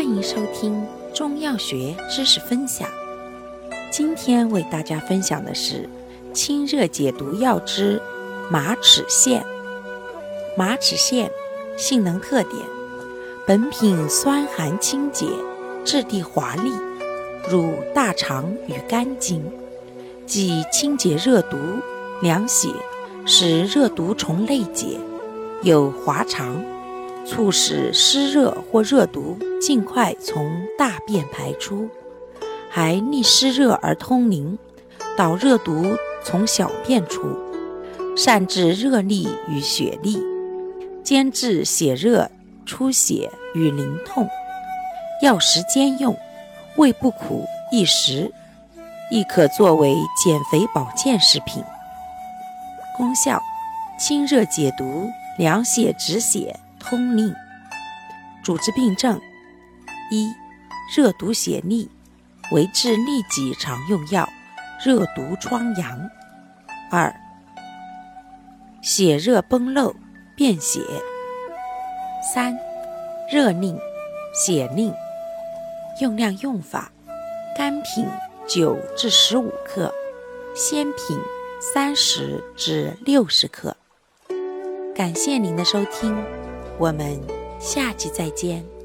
欢迎收听中药学知识分享。今天为大家分享的是清热解毒药之马齿苋。马齿苋性能特点：本品酸寒清洁，质地滑腻，入大肠与肝经，既清洁热毒、凉血，使热毒从内解，有滑肠。促使湿热或热毒尽快从大便排出，还逆湿热而通淋，导热毒从小便出，善治热痢与血痢，兼治血热、出血与淋痛。药食兼用，味不苦，易食，亦可作为减肥保健食品。功效：清热解毒，凉血止血。通令。主治病症：一、热毒血痢，为治痢疾常用药，热毒疮疡；二、血热崩漏、便血；三、热令、血令。用量用法：干品九至十五克，鲜品三十至六十克。感谢您的收听。我们下期再见。